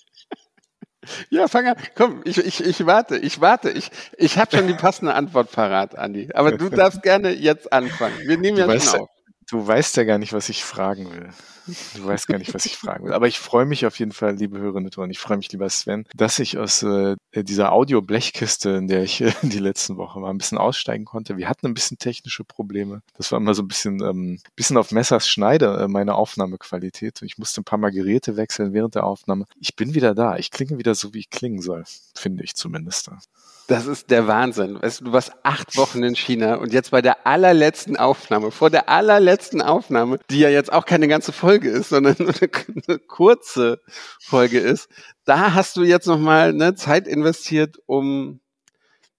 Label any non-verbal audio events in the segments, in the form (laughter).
(laughs) Ja, fang an. Komm, ich, ich, ich warte, ich warte. Ich, ich habe schon die passende Antwort parat, Andi. Aber du (laughs) darfst gerne jetzt anfangen. Wir nehmen ja schon auf. Du weißt ja gar nicht, was ich fragen will. Du weißt gar nicht, was ich fragen will. Aber ich freue mich auf jeden Fall, liebe Hörerinnen und ich freue mich, lieber Sven, dass ich aus äh, dieser Audio-Blechkiste, in der ich äh, (laughs) die letzten Woche war, ein bisschen aussteigen konnte. Wir hatten ein bisschen technische Probleme. Das war immer so ein bisschen, ähm, bisschen auf Messers Schneide, äh, meine Aufnahmequalität. Ich musste ein paar Mal Geräte wechseln während der Aufnahme. Ich bin wieder da. Ich klinge wieder so, wie ich klingen soll. Finde ich zumindest. Das ist der Wahnsinn. Weißt du, du warst acht Wochen in China und jetzt bei der allerletzten Aufnahme, vor der allerletzten Aufnahme, die ja jetzt auch keine ganze Folge ist, sondern (laughs) nur eine, eine kurze Folge ist, da hast du jetzt nochmal ne, Zeit investiert, um.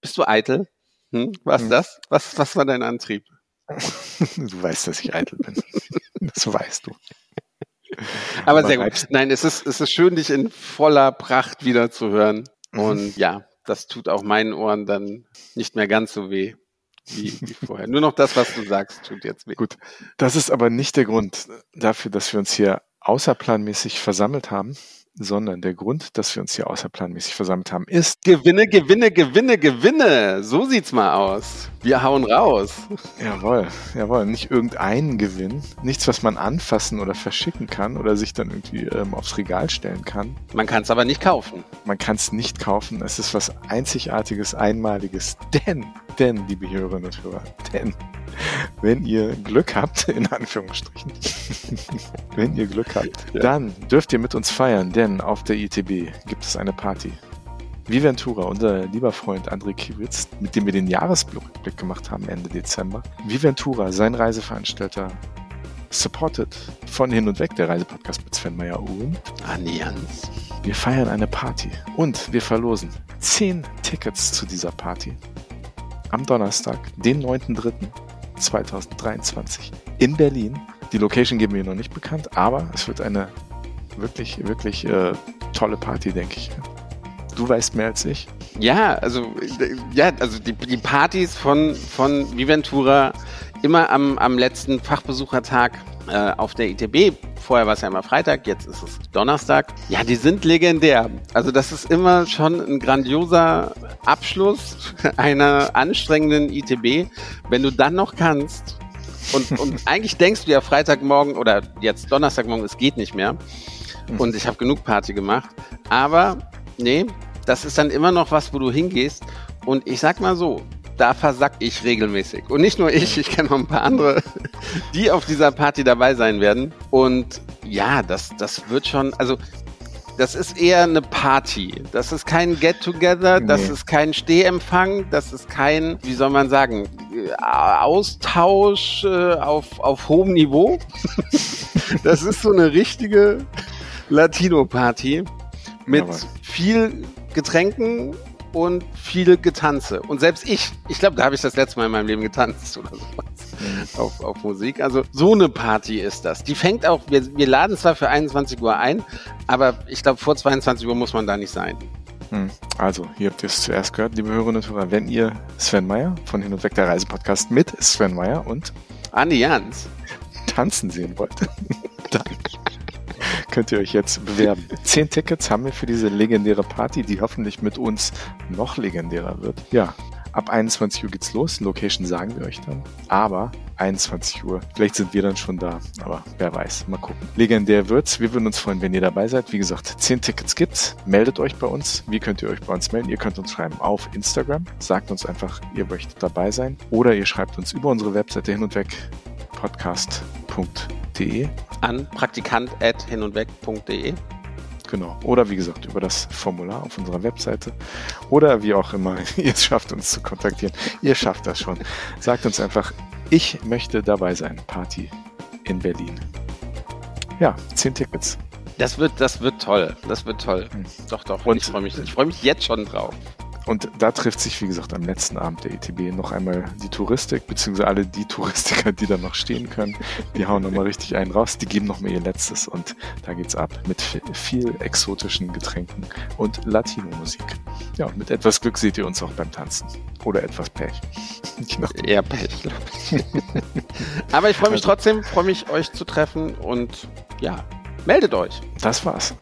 Bist du eitel? Hm? Was hm. das? Was, was war dein Antrieb? Du weißt, dass ich eitel bin. Das weißt du. Aber, Aber sehr gut. Nein, es ist, es ist schön, dich in voller Pracht wieder zu hören. Mhm. Und ja, das tut auch meinen Ohren dann nicht mehr ganz so weh. Wie, wie vorher. Nur noch das, was du sagst, tut jetzt weh. Gut, das ist aber nicht der Grund dafür, dass wir uns hier außerplanmäßig versammelt haben sondern der Grund, dass wir uns hier außerplanmäßig versammelt haben, ist Gewinne, Gewinne, Gewinne, Gewinne. So sieht's mal aus. Wir hauen raus. Jawohl, jawohl. Nicht irgendeinen Gewinn, nichts, was man anfassen oder verschicken kann oder sich dann irgendwie ähm, aufs Regal stellen kann. Man kann es aber nicht kaufen. Man kann es nicht kaufen. Es ist was Einzigartiges, Einmaliges. Denn, denn, liebe Hörerinnen und Hörer, denn (laughs) wenn ihr Glück habt, in Anführungsstrichen, (laughs) wenn ihr Glück habt, ja. dann dürft ihr mit uns feiern, denn auf der ITB gibt es eine Party. Viventura, unser lieber Freund André Kiewitz, mit dem wir den Jahresblick gemacht haben Ende Dezember. Viventura, sein Reiseveranstalter, supported von Hin und Weg, der Reisepodcast mit Sven Meyer und Allianz. Wir feiern eine Party und wir verlosen zehn Tickets zu dieser Party am Donnerstag, den 9.3. 2023 in Berlin. Die Location geben wir noch nicht bekannt, aber es wird eine wirklich, wirklich äh, tolle Party, denke ich. Du weißt mehr als ich. Ja, also ja, also die, die Partys von, von Viventura immer am, am letzten Fachbesuchertag äh, auf der ITB. Vorher war es ja immer Freitag, jetzt ist es Donnerstag. Ja, die sind legendär. Also das ist immer schon ein grandioser Abschluss (laughs) einer anstrengenden ITB. Wenn du dann noch kannst und, (laughs) und eigentlich denkst du ja Freitagmorgen oder jetzt Donnerstagmorgen, es geht nicht mehr. Mhm. Und ich habe genug Party gemacht. Aber nee, das ist dann immer noch was, wo du hingehst. Und ich sag mal so, da versack ich regelmäßig. Und nicht nur ich, ich kenne noch ein paar andere, (laughs) die auf dieser Party dabei sein werden. Und ja, das, das wird schon, also das ist eher eine Party. Das ist kein Get-Together, nee. das ist kein Stehempfang, das ist kein, wie soll man sagen, Austausch äh, auf, auf hohem Niveau. (laughs) das ist so eine richtige Latino-Party mit viel Getränken und viel Getanze. Und selbst ich, ich glaube, da habe ich das letzte Mal in meinem Leben getanzt oder sowas mhm. auf, auf Musik. Also so eine Party ist das. Die fängt auch, wir, wir laden zwar für 21 Uhr ein, aber ich glaube, vor 22 Uhr muss man da nicht sein. Hm. Also, hier habt ihr es zuerst gehört, liebe Hörerinnen und Hörer, wenn ihr Sven Meyer von Hin und Weg der Reisepodcast mit Sven Meyer und Andi Jans tanzen sehen wollt, (laughs) dann könnt ihr euch jetzt bewerben. Zehn Tickets haben wir für diese legendäre Party, die hoffentlich mit uns noch legendärer wird. Ja, ab 21 Uhr geht's los. Location sagen wir euch dann. Aber 21 Uhr. Vielleicht sind wir dann schon da. Aber wer weiß. Mal gucken. Legendär wird's. Wir würden uns freuen, wenn ihr dabei seid. Wie gesagt, 10 Tickets gibt's. Meldet euch bei uns. Wie könnt ihr euch bei uns melden? Ihr könnt uns schreiben auf Instagram. Sagt uns einfach, ihr möchtet dabei sein. Oder ihr schreibt uns über unsere Webseite hin und weg podcast.de an praktikant.hinundweg.de. Genau. Oder wie gesagt, über das Formular auf unserer Webseite. Oder wie auch immer (laughs) ihr es schafft, uns zu kontaktieren. Ihr schafft das schon. Sagt uns einfach, ich möchte dabei sein. Party in Berlin. Ja, zehn Tickets. Das wird, das wird toll. Das wird toll. Hm. Doch, doch. Und ich freue mich, ich freue mich jetzt schon drauf. Und da trifft sich, wie gesagt, am letzten Abend der ETB noch einmal die Touristik, beziehungsweise alle die Touristiker, die da noch stehen können. Die hauen nochmal richtig einen raus, die geben nochmal ihr Letztes und da geht's ab mit viel exotischen Getränken und Latino-Musik. Ja, und mit etwas Glück seht ihr uns auch beim Tanzen. Oder etwas Pech. (laughs) Eher Pech, glaube ich. Aber ich freue mich also, trotzdem, freue mich, euch zu treffen und ja, meldet euch. Das war's.